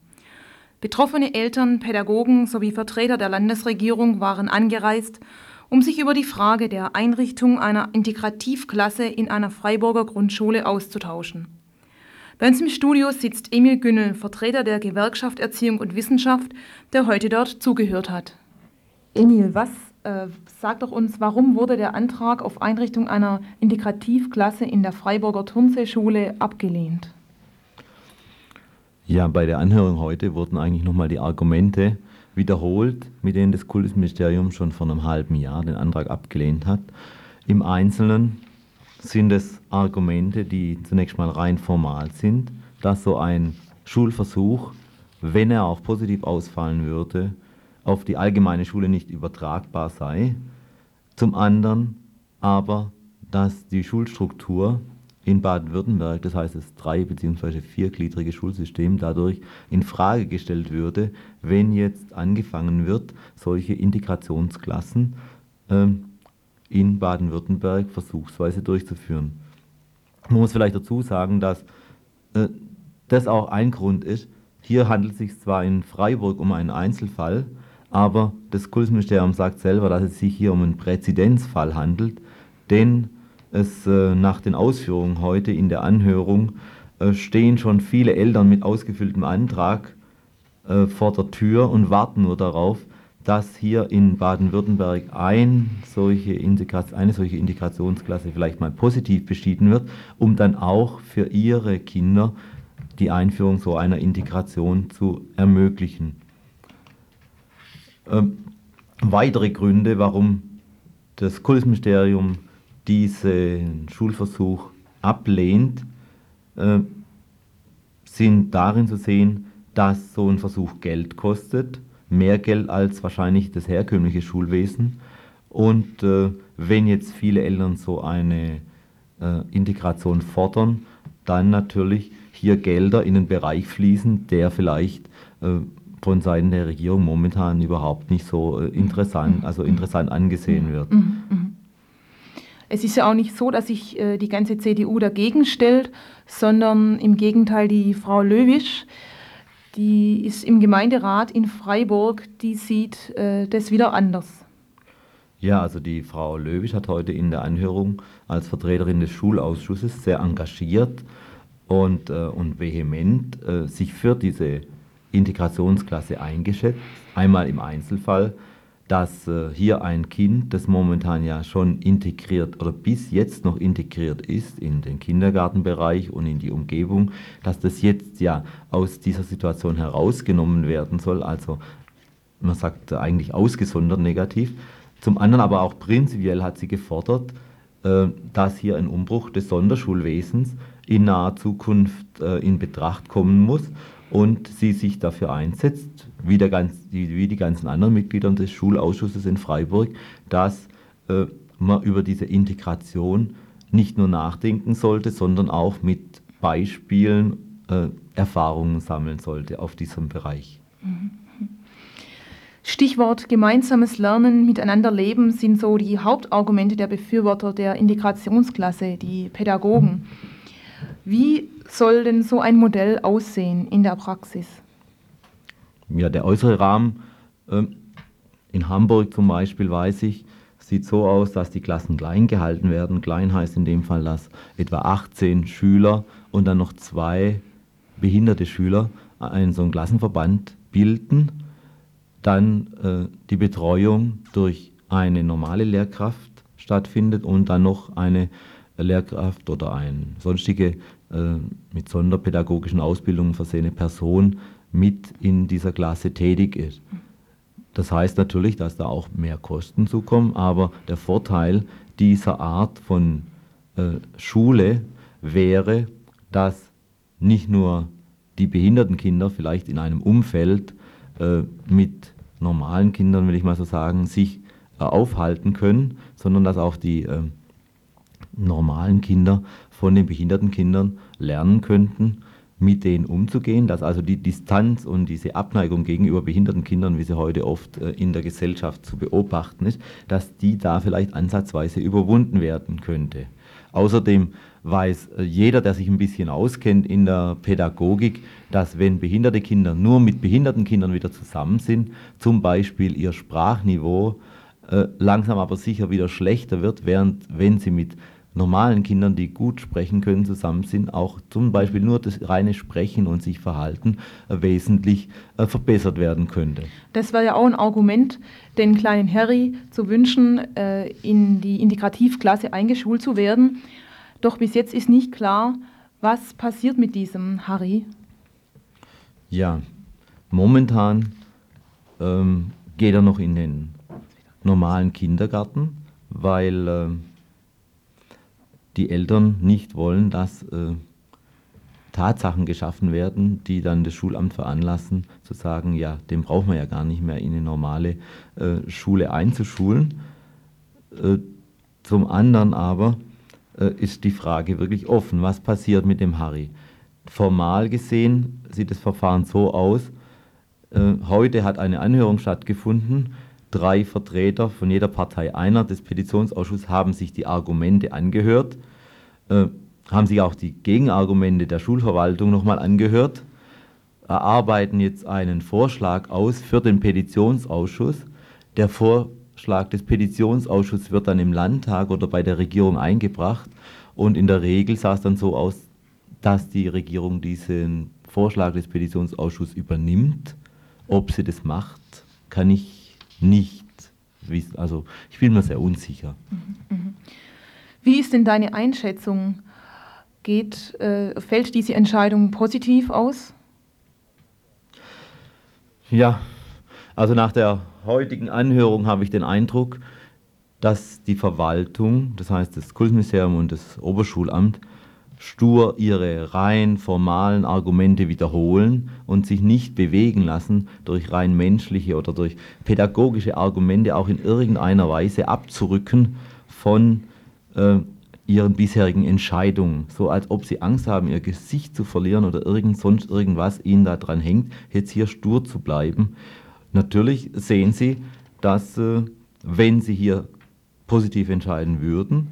Betroffene Eltern, Pädagogen sowie Vertreter der Landesregierung waren angereist, um sich über die Frage der Einrichtung einer Integrativklasse in einer Freiburger Grundschule auszutauschen. Bei uns im Studio sitzt Emil Günnel, Vertreter der Gewerkschaft Erziehung und Wissenschaft, der heute dort zugehört hat. Emil, was äh, sag doch uns, warum wurde der Antrag auf Einrichtung einer Integrativklasse in der Freiburger Turnseeschule abgelehnt? Ja, bei der Anhörung heute wurden eigentlich nochmal die Argumente wiederholt, mit denen das Kultusministerium schon vor einem halben Jahr den Antrag abgelehnt hat. Im Einzelnen sind es Argumente, die zunächst mal rein formal sind, dass so ein Schulversuch, wenn er auch positiv ausfallen würde, auf die allgemeine Schule nicht übertragbar sei. Zum anderen aber, dass die Schulstruktur in Baden-Württemberg, das heißt das drei- bzw. viergliedrige Schulsystem, dadurch in Frage gestellt würde, wenn jetzt angefangen wird, solche Integrationsklassen äh, in Baden-Württemberg versuchsweise durchzuführen. Man muss vielleicht dazu sagen, dass äh, das auch ein Grund ist. Hier handelt es sich zwar in Freiburg um einen Einzelfall, aber das Kultusministerium sagt selber, dass es sich hier um einen Präzedenzfall handelt, denn es äh, nach den Ausführungen heute in der Anhörung äh, stehen schon viele Eltern mit ausgefülltem Antrag äh, vor der Tür und warten nur darauf, dass hier in Baden-Württemberg ein solche eine solche Integrationsklasse vielleicht mal positiv beschieden wird, um dann auch für ihre Kinder die Einführung so einer Integration zu ermöglichen. Ähm, weitere Gründe, warum das Kultusministerium diesen Schulversuch ablehnt, äh, sind darin zu sehen, dass so ein Versuch Geld kostet, mehr Geld als wahrscheinlich das herkömmliche Schulwesen. Und äh, wenn jetzt viele Eltern so eine äh, Integration fordern, dann natürlich hier Gelder in den Bereich fließen, der vielleicht äh, von Seiten der Regierung momentan überhaupt nicht so äh, interessant, mhm. also interessant angesehen mhm. wird. Mhm. Es ist ja auch nicht so, dass sich äh, die ganze CDU dagegen stellt, sondern im Gegenteil die Frau Löwisch, die ist im Gemeinderat in Freiburg, die sieht äh, das wieder anders. Ja, also die Frau Löwisch hat heute in der Anhörung als Vertreterin des Schulausschusses sehr engagiert und, und vehement sich für diese Integrationsklasse eingeschätzt. Einmal im Einzelfall, dass äh, hier ein Kind, das momentan ja schon integriert oder bis jetzt noch integriert ist in den Kindergartenbereich und in die Umgebung, dass das jetzt ja aus dieser Situation herausgenommen werden soll, also man sagt eigentlich ausgesondert negativ. Zum anderen aber auch prinzipiell hat sie gefordert, äh, dass hier ein Umbruch des Sonderschulwesens in naher Zukunft äh, in Betracht kommen muss und sie sich dafür einsetzt, wie, der ganz, wie die ganzen anderen Mitglieder des Schulausschusses in Freiburg, dass äh, man über diese Integration nicht nur nachdenken sollte, sondern auch mit Beispielen äh, Erfahrungen sammeln sollte auf diesem Bereich. Stichwort gemeinsames Lernen, miteinander leben sind so die Hauptargumente der Befürworter der Integrationsklasse, die Pädagogen. Wie soll denn so ein Modell aussehen in der Praxis? Ja, der äußere Rahmen äh, in Hamburg zum Beispiel weiß ich, sieht so aus, dass die Klassen klein gehalten werden. Klein heißt in dem Fall, dass etwa 18 Schüler und dann noch zwei behinderte Schüler einen so einen Klassenverband bilden. Dann äh, die Betreuung durch eine normale Lehrkraft stattfindet und dann noch eine Lehrkraft oder eine sonstige mit sonderpädagogischen Ausbildungen versehene Person mit in dieser Klasse tätig ist. Das heißt natürlich, dass da auch mehr Kosten zukommen, aber der Vorteil dieser Art von äh, Schule wäre, dass nicht nur die behinderten Kinder vielleicht in einem Umfeld äh, mit normalen Kindern, will ich mal so sagen, sich äh, aufhalten können, sondern dass auch die äh, normalen Kinder von den behinderten Kindern lernen könnten, mit denen umzugehen, dass also die Distanz und diese Abneigung gegenüber behinderten Kindern, wie sie heute oft äh, in der Gesellschaft zu beobachten ist, dass die da vielleicht ansatzweise überwunden werden könnte. Außerdem weiß äh, jeder, der sich ein bisschen auskennt in der Pädagogik, dass wenn behinderte Kinder nur mit behinderten Kindern wieder zusammen sind, zum Beispiel ihr Sprachniveau äh, langsam aber sicher wieder schlechter wird, während wenn sie mit normalen Kindern, die gut sprechen können, zusammen sind, auch zum Beispiel nur das reine Sprechen und sich verhalten äh, wesentlich äh, verbessert werden könnte. Das wäre ja auch ein Argument, den kleinen Harry zu wünschen, äh, in die Integrativklasse eingeschult zu werden. Doch bis jetzt ist nicht klar, was passiert mit diesem Harry. Ja, momentan ähm, geht er noch in den normalen Kindergarten, weil äh, die Eltern nicht wollen, dass äh, Tatsachen geschaffen werden, die dann das Schulamt veranlassen, zu sagen, ja, den brauchen wir ja gar nicht mehr in eine normale äh, Schule einzuschulen. Äh, zum anderen aber äh, ist die Frage wirklich offen, was passiert mit dem Harry? Formal gesehen sieht das Verfahren so aus, äh, heute hat eine Anhörung stattgefunden, drei Vertreter von jeder Partei einer des Petitionsausschusses haben sich die Argumente angehört, äh, haben sich auch die Gegenargumente der Schulverwaltung nochmal angehört, erarbeiten jetzt einen Vorschlag aus für den Petitionsausschuss. Der Vorschlag des Petitionsausschusses wird dann im Landtag oder bei der Regierung eingebracht und in der Regel sah es dann so aus, dass die Regierung diesen Vorschlag des Petitionsausschusses übernimmt. Ob sie das macht, kann ich nicht wissen. Also ich bin mir sehr unsicher. Mhm, mhm. Wie ist denn deine Einschätzung? Geht, äh, fällt diese Entscheidung positiv aus? Ja, also nach der heutigen Anhörung habe ich den Eindruck, dass die Verwaltung, das heißt das Kultusministerium und das Oberschulamt, stur ihre rein formalen Argumente wiederholen und sich nicht bewegen lassen, durch rein menschliche oder durch pädagogische Argumente auch in irgendeiner Weise abzurücken von äh, ihren bisherigen Entscheidungen. So als ob sie Angst haben, ihr Gesicht zu verlieren oder irgend sonst irgendwas ihnen daran hängt, jetzt hier stur zu bleiben. Natürlich sehen sie, dass äh, wenn sie hier positiv entscheiden würden,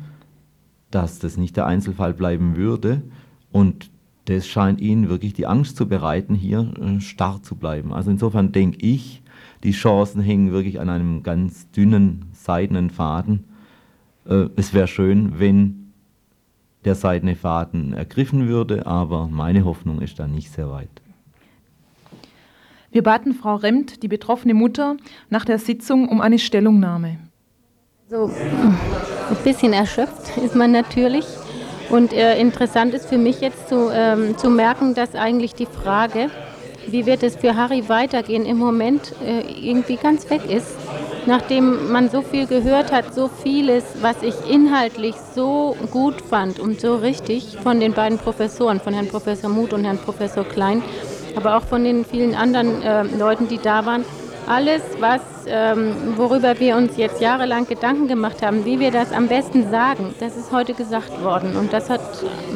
dass das nicht der Einzelfall bleiben würde. Und das scheint ihnen wirklich die Angst zu bereiten, hier äh, starr zu bleiben. Also insofern denke ich, die Chancen hängen wirklich an einem ganz dünnen, seidenen Faden. Äh, es wäre schön, wenn der seidene Faden ergriffen würde, aber meine Hoffnung ist da nicht sehr weit. Wir baten Frau Remt, die betroffene Mutter, nach der Sitzung um eine Stellungnahme. So, ein bisschen erschöpft ist man natürlich. Und äh, interessant ist für mich jetzt zu, ähm, zu merken, dass eigentlich die Frage, wie wird es für Harry weitergehen, im Moment äh, irgendwie ganz weg ist. Nachdem man so viel gehört hat, so vieles, was ich inhaltlich so gut fand und so richtig von den beiden Professoren, von Herrn Professor Muth und Herrn Professor Klein, aber auch von den vielen anderen äh, Leuten, die da waren, alles, was, ähm, worüber wir uns jetzt jahrelang Gedanken gemacht haben, wie wir das am besten sagen, das ist heute gesagt worden. Und das hat,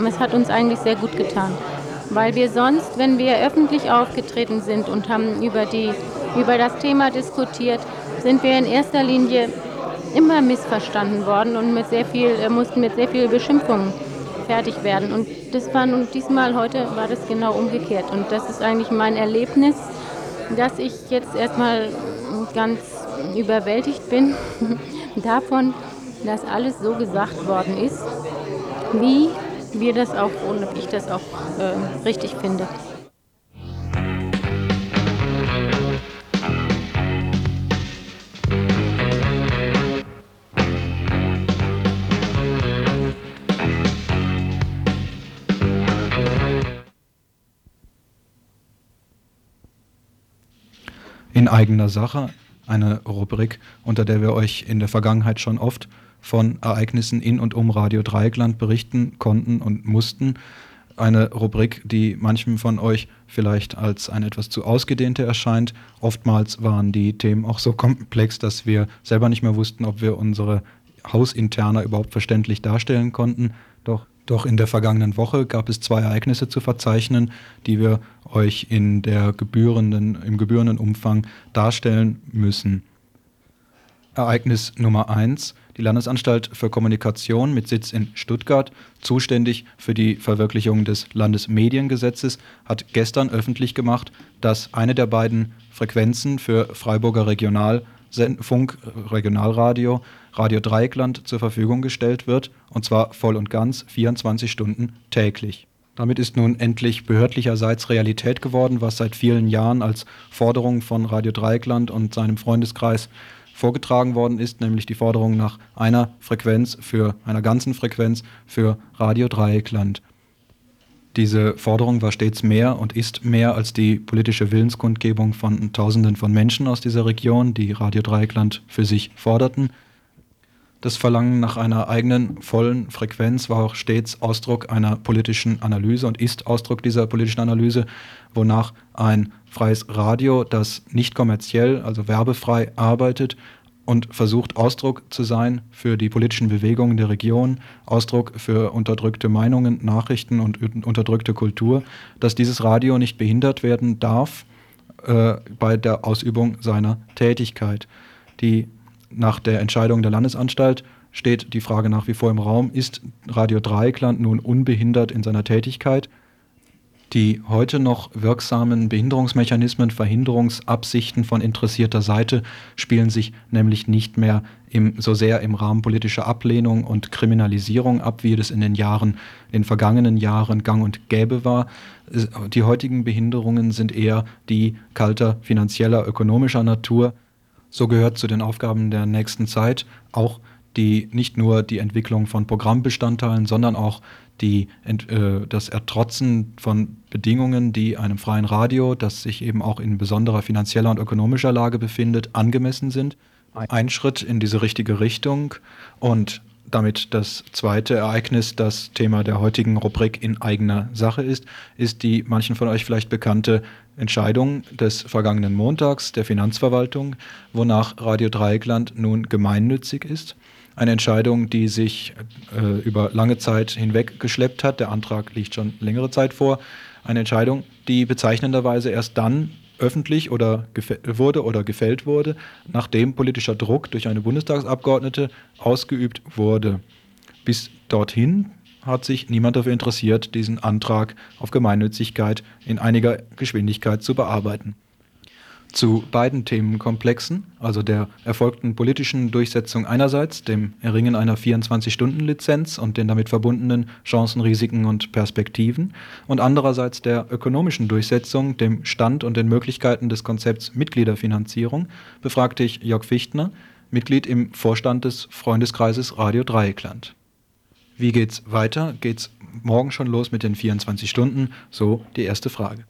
das hat uns eigentlich sehr gut getan. Weil wir sonst, wenn wir öffentlich aufgetreten sind und haben über, die, über das Thema diskutiert, sind wir in erster Linie immer missverstanden worden und mit sehr viel, äh, mussten mit sehr viel Beschimpfungen fertig werden. Und das war nun diesmal heute war das genau umgekehrt. Und das ist eigentlich mein Erlebnis dass ich jetzt erstmal ganz überwältigt bin davon, dass alles so gesagt worden ist, wie wir das auch und ich das auch äh, richtig finde. Eigener Sache, eine Rubrik, unter der wir euch in der Vergangenheit schon oft von Ereignissen in und um Radio Dreieckland berichten konnten und mussten. Eine Rubrik, die manchem von euch vielleicht als eine etwas zu ausgedehnte erscheint. Oftmals waren die Themen auch so komplex, dass wir selber nicht mehr wussten, ob wir unsere Hausinterner überhaupt verständlich darstellen konnten. Doch in der vergangenen Woche gab es zwei Ereignisse zu verzeichnen, die wir euch in der gebührenden, im gebührenden Umfang darstellen müssen. Ereignis Nummer eins: Die Landesanstalt für Kommunikation mit Sitz in Stuttgart, zuständig für die Verwirklichung des Landesmediengesetzes, hat gestern öffentlich gemacht, dass eine der beiden Frequenzen für Freiburger Regionalfunk, Regionalradio Radio Dreieckland zur Verfügung gestellt wird, und zwar voll und ganz 24 Stunden täglich. Damit ist nun endlich behördlicherseits Realität geworden, was seit vielen Jahren als Forderung von Radio Dreieckland und seinem Freundeskreis vorgetragen worden ist, nämlich die Forderung nach einer Frequenz für einer ganzen Frequenz für Radio Dreieckland. Diese Forderung war stets mehr und ist mehr als die politische Willenskundgebung von Tausenden von Menschen aus dieser Region, die Radio Dreieckland für sich forderten. Das Verlangen nach einer eigenen vollen Frequenz war auch stets Ausdruck einer politischen Analyse und ist Ausdruck dieser politischen Analyse, wonach ein freies Radio, das nicht kommerziell, also werbefrei arbeitet und versucht Ausdruck zu sein für die politischen Bewegungen der Region, Ausdruck für unterdrückte Meinungen, Nachrichten und unterdrückte Kultur, dass dieses Radio nicht behindert werden darf äh, bei der Ausübung seiner Tätigkeit. Die nach der Entscheidung der Landesanstalt steht die Frage nach wie vor im Raum, ist Radio Dreieckland nun unbehindert in seiner Tätigkeit? Die heute noch wirksamen Behinderungsmechanismen, Verhinderungsabsichten von interessierter Seite spielen sich nämlich nicht mehr im, so sehr im Rahmen politischer Ablehnung und Kriminalisierung ab, wie es in den Jahren, in den vergangenen Jahren gang und gäbe war. Die heutigen Behinderungen sind eher die kalter finanzieller, ökonomischer Natur, so gehört zu den Aufgaben der nächsten Zeit auch die nicht nur die Entwicklung von Programmbestandteilen, sondern auch die, äh, das Ertrotzen von Bedingungen, die einem freien Radio, das sich eben auch in besonderer finanzieller und ökonomischer Lage befindet, angemessen sind. Ein Schritt in diese richtige Richtung und damit das zweite Ereignis, das Thema der heutigen Rubrik in eigener Sache ist, ist die manchen von euch vielleicht bekannte Entscheidung des vergangenen Montags der Finanzverwaltung, wonach Radio Dreieckland nun gemeinnützig ist. Eine Entscheidung, die sich äh, über lange Zeit hinweg geschleppt hat. Der Antrag liegt schon längere Zeit vor. Eine Entscheidung, die bezeichnenderweise erst dann öffentlich oder wurde oder gefällt wurde, nachdem politischer Druck durch eine Bundestagsabgeordnete ausgeübt wurde. Bis dorthin hat sich niemand dafür interessiert, diesen Antrag auf Gemeinnützigkeit in einiger Geschwindigkeit zu bearbeiten. Zu beiden Themenkomplexen, also der erfolgten politischen Durchsetzung einerseits, dem Erringen einer 24-Stunden-Lizenz und den damit verbundenen Chancen, Risiken und Perspektiven, und andererseits der ökonomischen Durchsetzung, dem Stand und den Möglichkeiten des Konzepts Mitgliederfinanzierung, befragte ich Jörg Fichtner, Mitglied im Vorstand des Freundeskreises Radio Dreieckland. Wie geht's weiter? Geht's morgen schon los mit den 24 Stunden? So die erste Frage.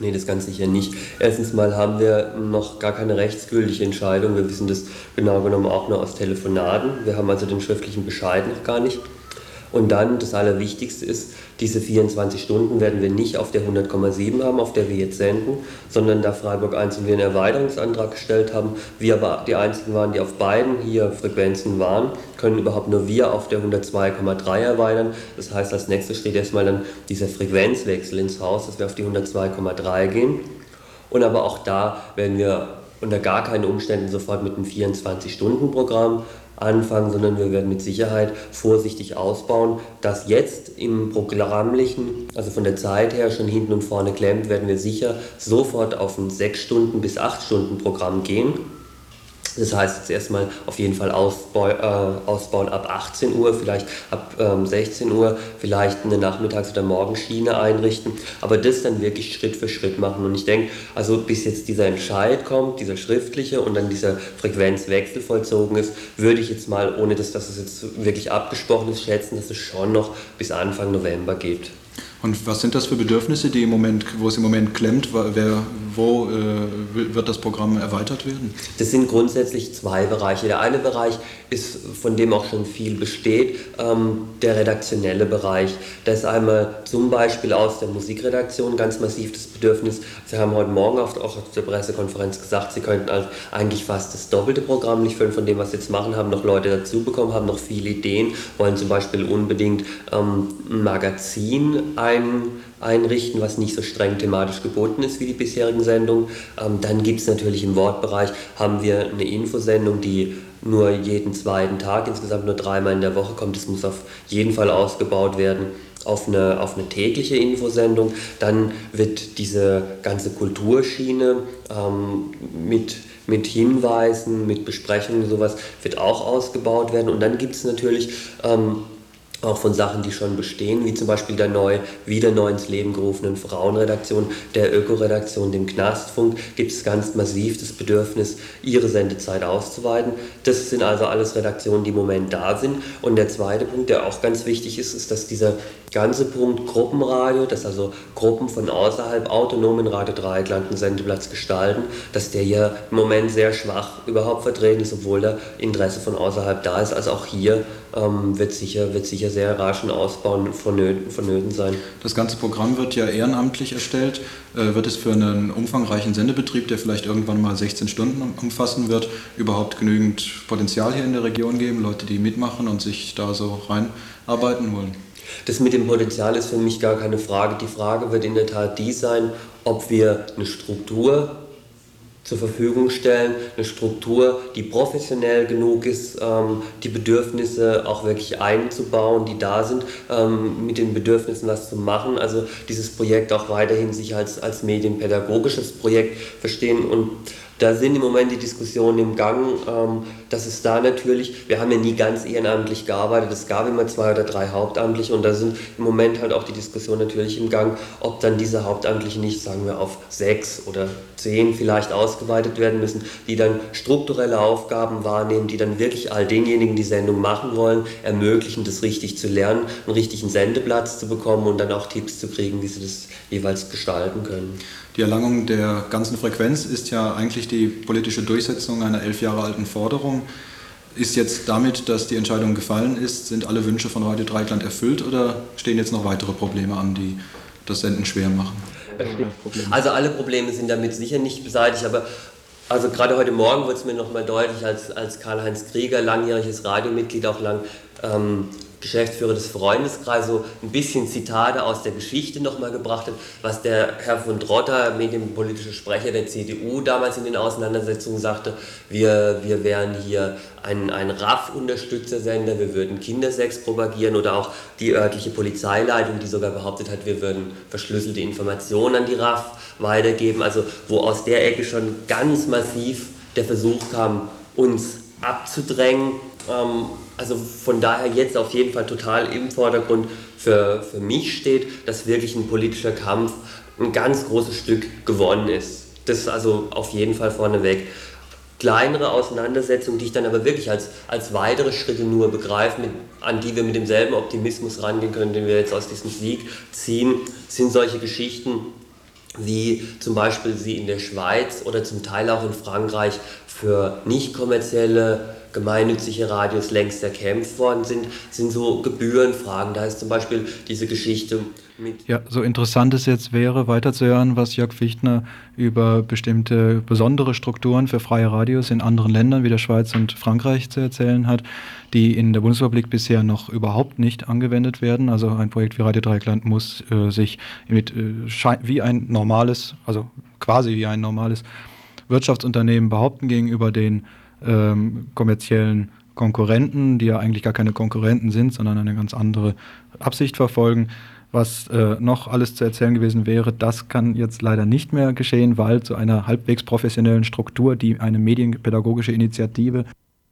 Nee, das ganz sicher nicht. Erstens mal haben wir noch gar keine rechtsgültige Entscheidung. Wir wissen das genau genommen auch nur aus Telefonaten. Wir haben also den schriftlichen Bescheid noch gar nicht. Und dann das Allerwichtigste ist, diese 24 Stunden werden wir nicht auf der 100,7 haben, auf der wir jetzt senden, sondern da Freiburg 1 und wir einen Erweiterungsantrag gestellt haben, wir aber die einzigen waren, die auf beiden hier Frequenzen waren, können überhaupt nur wir auf der 102,3 erweitern. Das heißt, als nächstes steht erstmal dann dieser Frequenzwechsel ins Haus, dass wir auf die 102,3 gehen. Und aber auch da werden wir unter gar keinen Umständen sofort mit einem 24-Stunden-Programm anfangen, sondern wir werden mit Sicherheit vorsichtig ausbauen. Das jetzt im Programmlichen, also von der Zeit her schon hinten und vorne klemmt, werden wir sicher sofort auf ein 6 Stunden bis 8 Stunden Programm gehen. Das heißt jetzt erstmal auf jeden Fall ausbau, äh, ausbauen ab 18 Uhr, vielleicht ab ähm, 16 Uhr, vielleicht eine Nachmittags- oder Morgenschiene einrichten, aber das dann wirklich Schritt für Schritt machen. Und ich denke, also bis jetzt dieser Entscheid kommt, dieser schriftliche und dann dieser Frequenzwechsel vollzogen ist, würde ich jetzt mal, ohne dass das jetzt wirklich abgesprochen ist, schätzen, dass es schon noch bis Anfang November geht. Und was sind das für Bedürfnisse, die im Moment, wo es im Moment klemmt? Wer, wo äh, wird das Programm erweitert werden? Das sind grundsätzlich zwei Bereiche. Der eine Bereich ist, von dem auch schon viel besteht, ähm, der redaktionelle Bereich. Da ist einmal zum Beispiel aus der Musikredaktion ganz massiv das Bedürfnis. Sie haben heute Morgen auch auf der Pressekonferenz gesagt, Sie könnten eigentlich fast das doppelte Programm nicht füllen von dem, was Sie jetzt machen, haben noch Leute dazu bekommen, haben noch viele Ideen, wollen zum Beispiel unbedingt ähm, ein Magazin ein, einrichten, was nicht so streng thematisch geboten ist wie die bisherigen Sendungen. Ähm, dann gibt es natürlich im Wortbereich, haben wir eine Infosendung, die nur jeden zweiten Tag, insgesamt nur dreimal in der Woche kommt. Das muss auf jeden Fall ausgebaut werden auf eine, auf eine tägliche Infosendung. Dann wird diese ganze Kulturschiene ähm, mit, mit Hinweisen, mit Besprechungen und sowas, wird auch ausgebaut werden. Und dann gibt es natürlich ähm, auch von Sachen, die schon bestehen, wie zum Beispiel der neu, wieder neu ins Leben gerufenen Frauenredaktion, der Ökoredaktion, dem Knastfunk, gibt es ganz massiv das Bedürfnis, ihre Sendezeit auszuweiten. Das sind also alles Redaktionen, die im Moment da sind. Und der zweite Punkt, der auch ganz wichtig ist, ist, dass dieser ganze Punkt Gruppenradio, dass also Gruppen von außerhalb autonomen Radio Dreieckland einen Sendeplatz gestalten, dass der ja im Moment sehr schwach überhaupt vertreten ist, obwohl da Interesse von außerhalb da ist. Also auch hier ähm, wird, sicher, wird sicher sehr rasch ein Ausbau vonnöten, vonnöten sein. Das ganze Programm wird ja ehrenamtlich erstellt. Äh, wird es für einen umfangreichen Sendebetrieb, der vielleicht irgendwann mal 16 Stunden umfassen wird, überhaupt genügend Potenzial hier in der Region geben? Leute, die mitmachen und sich da so reinarbeiten wollen? Das mit dem Potenzial ist für mich gar keine Frage. Die Frage wird in der Tat die sein, ob wir eine Struktur zur Verfügung stellen, eine Struktur, die professionell genug ist, ähm, die Bedürfnisse auch wirklich einzubauen, die da sind, ähm, mit den Bedürfnissen was zu machen. Also dieses Projekt auch weiterhin sich als, als medienpädagogisches Projekt verstehen und da sind im Moment die Diskussionen im Gang, ähm, dass es da natürlich, wir haben ja nie ganz ehrenamtlich gearbeitet, es gab immer zwei oder drei Hauptamtliche und da sind im Moment halt auch die Diskussionen natürlich im Gang, ob dann diese Hauptamtliche nicht, sagen wir, auf sechs oder zehn vielleicht ausgeweitet werden müssen, die dann strukturelle Aufgaben wahrnehmen, die dann wirklich all denjenigen, die Sendung machen wollen, ermöglichen, das richtig zu lernen, einen richtigen Sendeplatz zu bekommen und dann auch Tipps zu kriegen, wie sie das jeweils gestalten können. Die Erlangung der ganzen Frequenz ist ja eigentlich die politische Durchsetzung einer elf Jahre alten Forderung. Ist jetzt damit, dass die Entscheidung gefallen ist, sind alle Wünsche von Radio Dreikland erfüllt oder stehen jetzt noch weitere Probleme an, die das Senden schwer machen? Also alle Probleme sind damit sicher nicht beseitigt, aber also gerade heute Morgen wurde es mir nochmal deutlich, als, als Karl-Heinz Krieger, langjähriges Radiomitglied, auch lang ähm, Geschäftsführer des Freundeskreises so ein bisschen Zitate aus der Geschichte nochmal gebracht hat, was der Herr von Drotter, medienpolitischer Sprecher der CDU, damals in den Auseinandersetzungen sagte, wir, wir wären hier ein, ein RAF-Unterstützersender, wir würden Kindersex propagieren oder auch die örtliche Polizeileitung, die sogar behauptet hat, wir würden verschlüsselte Informationen an die RAF weitergeben, also wo aus der Ecke schon ganz massiv der Versuch kam, uns abzudrängen. Ähm, also von daher jetzt auf jeden Fall total im Vordergrund für, für mich steht, dass wirklich ein politischer Kampf ein ganz großes Stück gewonnen ist. Das ist also auf jeden Fall vorneweg. Kleinere Auseinandersetzungen, die ich dann aber wirklich als, als weitere Schritte nur begreife, mit, an die wir mit demselben Optimismus rangehen können, den wir jetzt aus diesem Sieg ziehen, sind solche Geschichten, wie zum Beispiel sie in der Schweiz oder zum Teil auch in Frankreich für nicht kommerzielle gemeinnützige Radios längst erkämpft worden sind, sind so Gebührenfragen. Da ist zum Beispiel diese Geschichte mit. Ja, so interessant es jetzt wäre, weiterzuhören, was Jörg Fichtner über bestimmte besondere Strukturen für freie Radios in anderen Ländern wie der Schweiz und Frankreich zu erzählen hat, die in der Bundesrepublik bisher noch überhaupt nicht angewendet werden. Also ein Projekt wie Radio Dreieckland muss äh, sich mit, äh, wie ein normales, also quasi wie ein normales Wirtschaftsunternehmen behaupten gegenüber den ähm, kommerziellen Konkurrenten, die ja eigentlich gar keine Konkurrenten sind, sondern eine ganz andere Absicht verfolgen. Was äh, noch alles zu erzählen gewesen wäre, das kann jetzt leider nicht mehr geschehen, weil zu einer halbwegs professionellen Struktur, die eine medienpädagogische Initiative